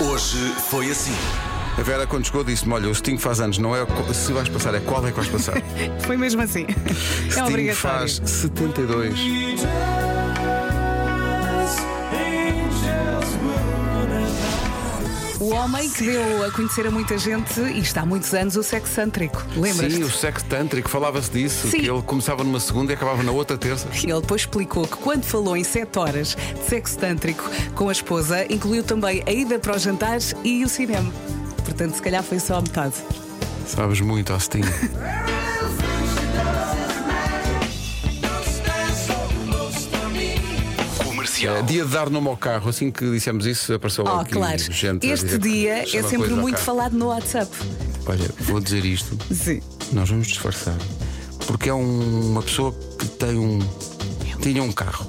Hoje foi assim. A Vera, quando chegou, disse-me: Olha, o Sting faz anos, não é se vais passar, é qual é que vais passar. Foi mesmo assim. É Sting obrigatório. faz 72. Homem que deu a conhecer a muita gente, e está há muitos anos, o sexo cântrico. Lembras-te? Sim, o sexo tântrico, falava-se disso, Sim. que ele começava numa segunda e acabava na outra terça. Ele depois explicou que quando falou em 7 horas de sexo tântrico com a esposa, incluiu também a ida para os jantares e o cinema. Portanto, se calhar foi só a metade. Sabes muito, ao Comercial. É, dia de dar nome ao carro, assim que dissemos isso, apareceu logo Oh, aqui claro. gente a Este dizer dia é sempre muito falado no WhatsApp. Olha, vou dizer isto. Sim. Nós vamos disfarçar. Porque é um- uma pessoa que tem um. tinha um carro.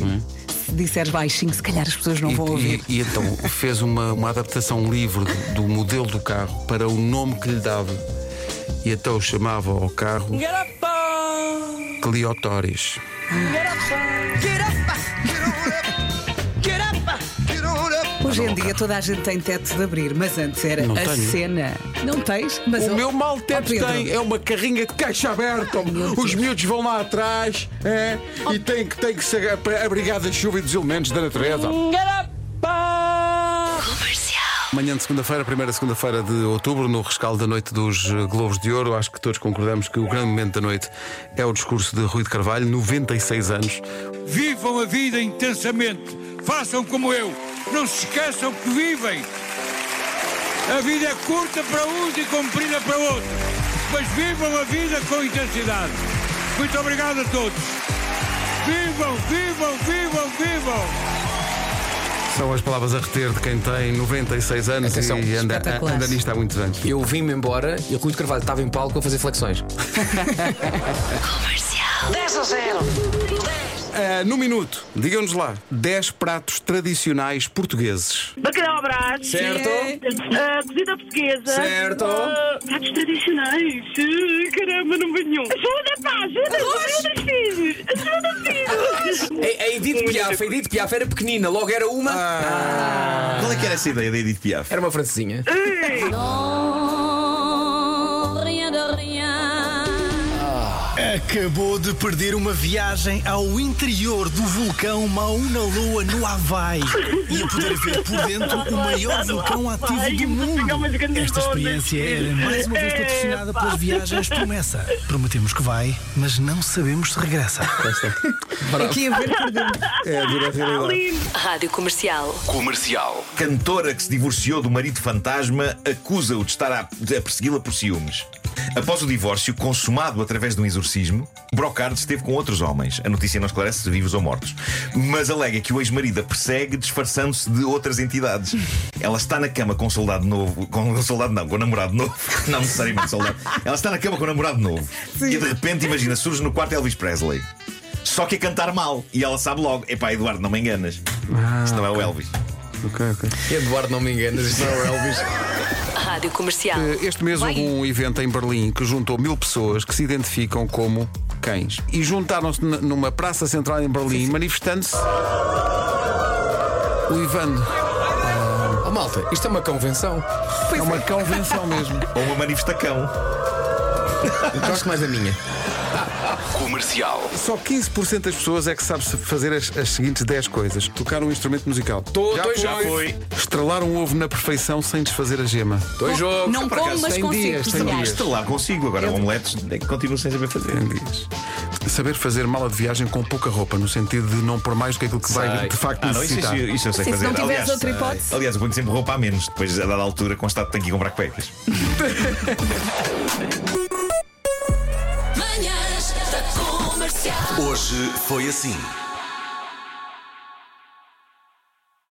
não é? Se disseres baixinho, se calhar as pessoas não E, vão ouvir. e- e então fez uma, uma adaptação livre do, do modelo do carro para o nome que lhe dava. E então chamava ao carro Cleotóris. Hoje em dia toda a gente tem teto de abrir, mas antes era Não a tenho. cena. Não tens? Mas O oh, meu mal oh, teto Pedro, tem é uma carrinha de caixa aberta. Os miúdos vão lá atrás é, e tem que, tem que ser abrigado da chuva e dos elementos da natureza. Manhã de segunda-feira, primeira segunda-feira de outubro, no rescaldo da noite dos eh, Globos de Ouro, acho que todos concordamos que o grande momento da noite é o discurso de Rui de Carvalho, 96 anos. Vivam a vida intensamente. Façam como eu. Não se esqueçam que vivem. A vida é curta para uns e comprida para outros. Mas vivam a vida com intensidade. Muito obrigado a todos. Vivam, vivam, vivam, vivam. São as palavras a reter de quem tem 96 anos Atenção, e anda, anda nisto há muitos anos. Eu vim-me embora e o Rui de Carvalho estava em palco a fazer flexões. 10 a 0. Ah, no minuto, digam-nos lá, 10 pratos tradicionais portugueses. Bacalhau brás. Certo. Ah, cozida portuguesa. Certo. Ah, pratos tradicionais. Ah, caramba, não veio nenhum. Ajuda, pá, ajuda. Ajuda, filhos. Ajuda, filhos. A, a Edith Piaf, a Edith Piaf era pequenina, logo era uma. Qual é que era essa ideia da Edith Piaf? Era uma francesinha. Acabou de perder uma viagem ao interior do vulcão Mauna Loa no Havaí e a poder ver por dentro o maior vulcão ativo do mundo. Esta experiência era mais uma vez patrocinada pelas viagens Promessa. Prometemos que vai, mas não sabemos se regressa. Aqui a ver por dentro. É a dura realidade. Rádio Comercial. Comercial. Cantora que se divorciou do marido fantasma acusa-o de estar a, a persegui-la por ciúmes. Após o divórcio, consumado através de um exorcismo, Brocard esteve com outros homens. A notícia não esclarece se vivos ou mortos. Mas alega que o ex-marido a persegue disfarçando-se de outras entidades. Ela está na cama com um soldado novo. Com um soldado não, com um namorado novo. Não necessariamente soldado. Ela está na cama com um namorado novo. E de repente, imagina, surge no quarto Elvis Presley. Só que a cantar mal. E ela sabe logo: epá, Eduardo, não me enganas. Isto não é o Elvis. Ok, ok. Eduardo, não me enganas, isto não é o Elvis. Rádio Comercial. Eh, Este mês houve um evento em Berlim que juntou mil pessoas que se identificam como cães. E juntaram-se n- numa praça central em Berlim, manifestando-se. O Ivando. Oh malta, isto é uma convenção. É uma convenção mesmo. Ou uma manifestacão. Gosto mais da minha. Comercial. Só 15% das pessoas é que sabe se- fazer as, as seguintes 10 coisas: tocar um instrumento musical, Tô, já, tô em foi. estrelar um ovo na perfeição sem desfazer a gema. Dois jogos. Não como, mas tem consigo dias, tem dias. Estrelar consigo, agora omeletes é que continuo sem saber fazer. Tem dias. Saber fazer mala de viagem com pouca roupa, no sentido de não pôr mais do que aquilo que vai Sei. de facto Ah, não, isso, necessitar. isso, isso eu sei Sim, se fazer. não tiveres aliás, outra hipótese. aliás, eu ponho sempre roupa a menos. Depois, a dada altura, constato que tenho que ir comprar cuecas. Comercial. Hoje foi assim.